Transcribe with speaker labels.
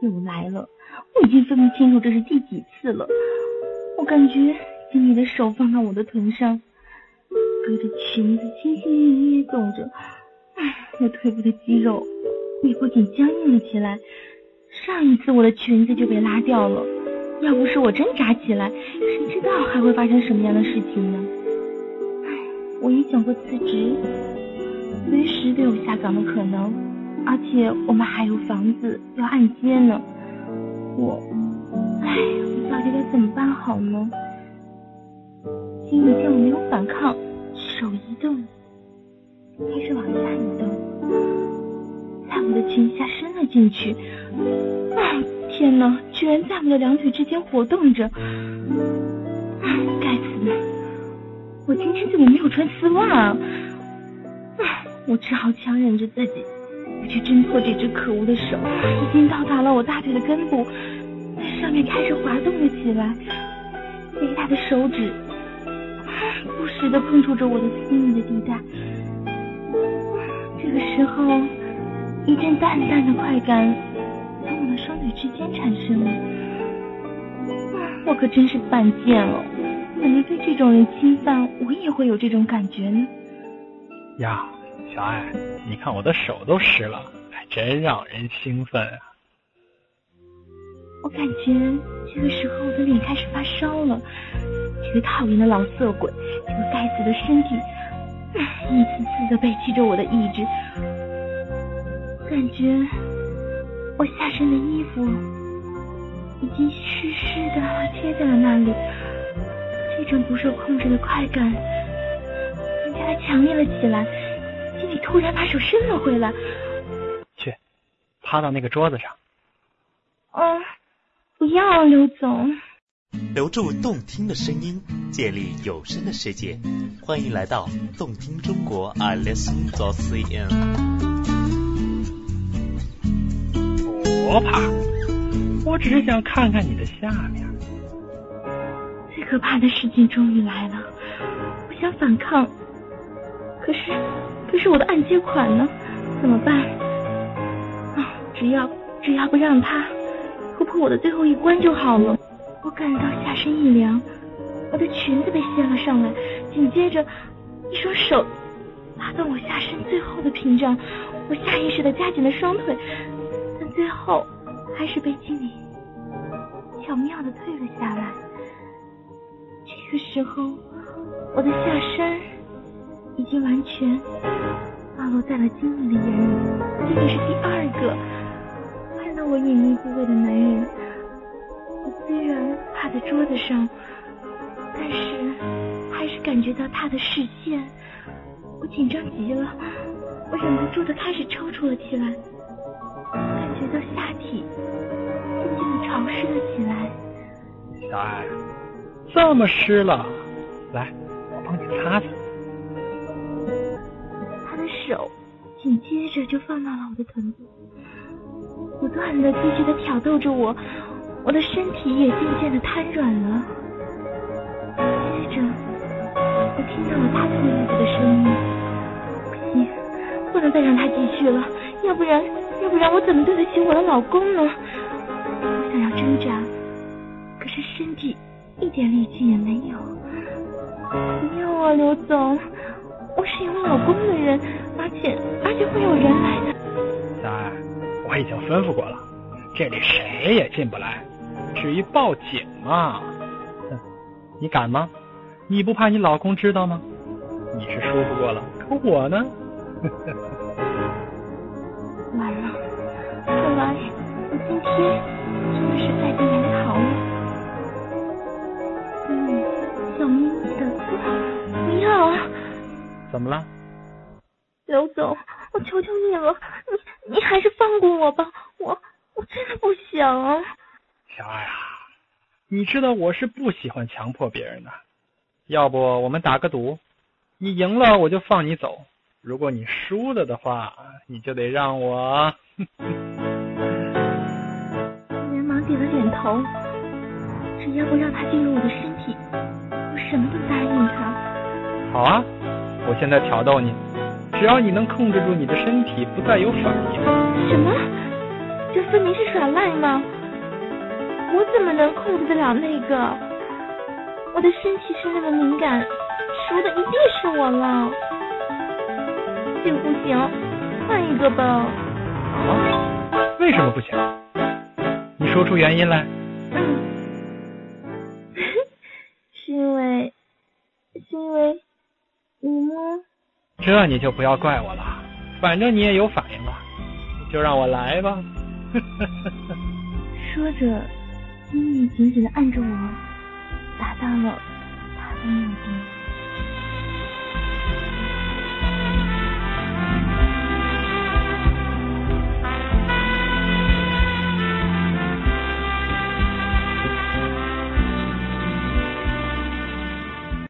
Speaker 1: 又来了，我已经分不清楚这是第几次了。我感觉你的手放到我的臀上，隔着裙子轻轻地捏动着，唉，那腿部的肌肉也不仅僵硬了起来。上一次我的裙子就被拉掉了，要不是我挣扎起来，谁知道还会发生什么样的事情呢？唉，我也想过辞职，随时都有下岗的可能，而且我们还有房子要按揭呢。我，唉，我到底该怎么办好呢？经理见我没有反抗，手一动，开始往下移动，在我的裙下伸了进去。啊！天哪，居然在我的两腿之间活动着！该死，我今天怎么没有穿丝袜啊？我只好强忍着自己，我去挣脱这只可恶的手，已经到达了我大腿的根部，在上面开始滑动了起来。肥大的手指不时的碰触着我的私密的地带。这个时候，一阵淡淡的快感。从我的双腿之间产生了，我可真是犯贱了！怎么被这种人侵犯，我也会有这种感觉呢？
Speaker 2: 呀，小爱，你看我的手都湿了，还真让人兴奋啊！
Speaker 1: 我感觉这个时候我的脸开始发烧了。这个讨厌的老色鬼，这个该死的身体，一次次的背弃着我的意志，感觉。我下身的衣服已经湿湿的贴在了那里，这种不受控制的快感更加强烈了起来。经理突然把手伸了回来，
Speaker 2: 去，趴到那个桌子上。
Speaker 1: 嗯，不要，刘总。
Speaker 3: 留住动听的声音，建立有声的世界，欢迎来到动听中国，I listen to CN。
Speaker 2: 我怕，我只是想看看你的下面。
Speaker 1: 最可怕的事情终于来了，我想反抗，可是，可是我的按揭款呢？怎么办？啊，只要只要不让他突破我的最后一关就好了。我感到下身一凉，我的裙子被掀了上来，紧接着一双手拉动我下身最后的屏障，我下意识的夹紧了双腿。但最后，还是被经理巧妙的退了下来。这个时候，我的下身已经完全暴露在了经理的眼里。经理是第二个看到我隐秘部位的男人。我虽然趴在桌子上，但是还是感觉到他的视线。我紧张极了，我忍不住的开始抽搐了起来。感觉到下体渐渐的潮湿了起来。
Speaker 2: 小爱，这么湿了，来，我帮你擦擦。
Speaker 1: 紧接着就放到了我的臀部，不断的继续的挑逗着我，我的身体也渐渐的瘫软了。接着，我听到了他坐椅子的声音。不行，不能再让他继续了，要不然。要不然我怎么对得起我的老公呢？我想要挣扎，可是身体一点力气也没有。不要啊，刘总，我是有老公的人，而且而且会有人来的。
Speaker 2: 小爱，我已经吩咐过了，这里谁也进不来。至于报警嘛，哼，你敢吗？你不怕你老公知道吗？你是舒服过了，可我呢？
Speaker 1: 完了，看来我今天真的是在劫难逃了。嗯，小咪咪的，不要啊！
Speaker 2: 怎么了？
Speaker 1: 刘总，我求求你了，你你还是放过我吧，我我真的不想啊。
Speaker 2: 小爱啊，你知道我是不喜欢强迫别人的，要不我们打个赌，你赢了我就放你走。如果你输了的话，你就得让我。
Speaker 1: 连忙点了点头。只要不让他进入我的身体，我什么都答应他。
Speaker 2: 好啊，我现在挑逗你，只要你能控制住你的身体，不再有反应。
Speaker 1: 什么？这分明是耍赖吗？我怎么能控制得了那个？我的身体是那么敏感，输的一定是我了。这个不行，换一个吧。
Speaker 2: 啊？为什么不行？你说出原因来。
Speaker 1: 嗯，是因为，是因为。
Speaker 2: 这你就不要怪我了，反正你也有反应了，就让我来吧。
Speaker 1: 说着，金玉紧紧的按着我，达到了他的目的。